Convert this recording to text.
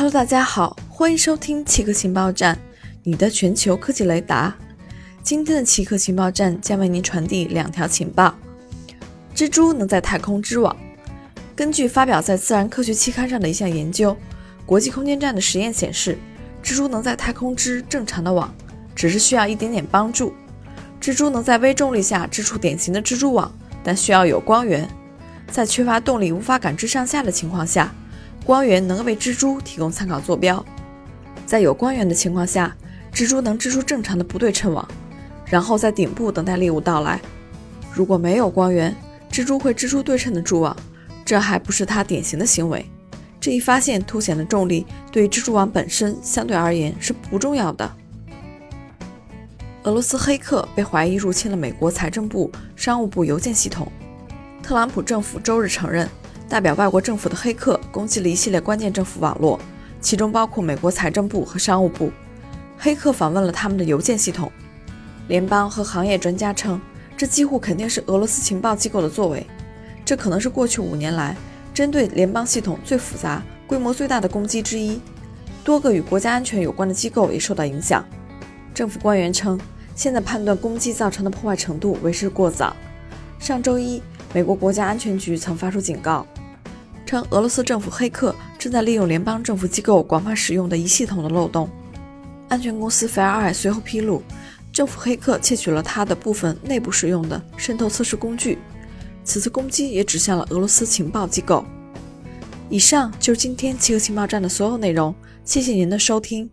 Hello，大家好，欢迎收听奇客情报站，你的全球科技雷达。今天的奇客情报站将为您传递两条情报：蜘蛛能在太空织网。根据发表在《自然科学》期刊上的一项研究，国际空间站的实验显示，蜘蛛能在太空织正常的网，只是需要一点点帮助。蜘蛛能在微重力下织出典型的蜘蛛网，但需要有光源。在缺乏动力、无法感知上下的情况下。光源能为蜘蛛提供参考坐标，在有光源的情况下，蜘蛛能织出正常的不对称网，然后在顶部等待猎物到来。如果没有光源，蜘蛛会织出对称的蛛网，这还不是它典型的行为。这一发现凸显了重力对蜘蛛网本身相对而言是不重要的。俄罗斯黑客被怀疑入侵了美国财政部、商务部邮件系统，特朗普政府周日承认。代表外国政府的黑客攻击了一系列关键政府网络，其中包括美国财政部和商务部。黑客访问了他们的邮件系统。联邦和行业专家称，这几乎肯定是俄罗斯情报机构的作为。这可能是过去五年来针对联邦系统最复杂、规模最大的攻击之一。多个与国家安全有关的机构也受到影响。政府官员称，现在判断攻击造成的破坏程度为时过早。上周一，美国国家安全局曾发出警告。称俄罗斯政府黑客正在利用联邦政府机构广泛使用的一系统的漏洞。安全公司 FireEye 随后披露，政府黑客窃取了他的部分内部使用的渗透测试工具。此次攻击也指向了俄罗斯情报机构。以上就是今天七个情报站的所有内容，谢谢您的收听。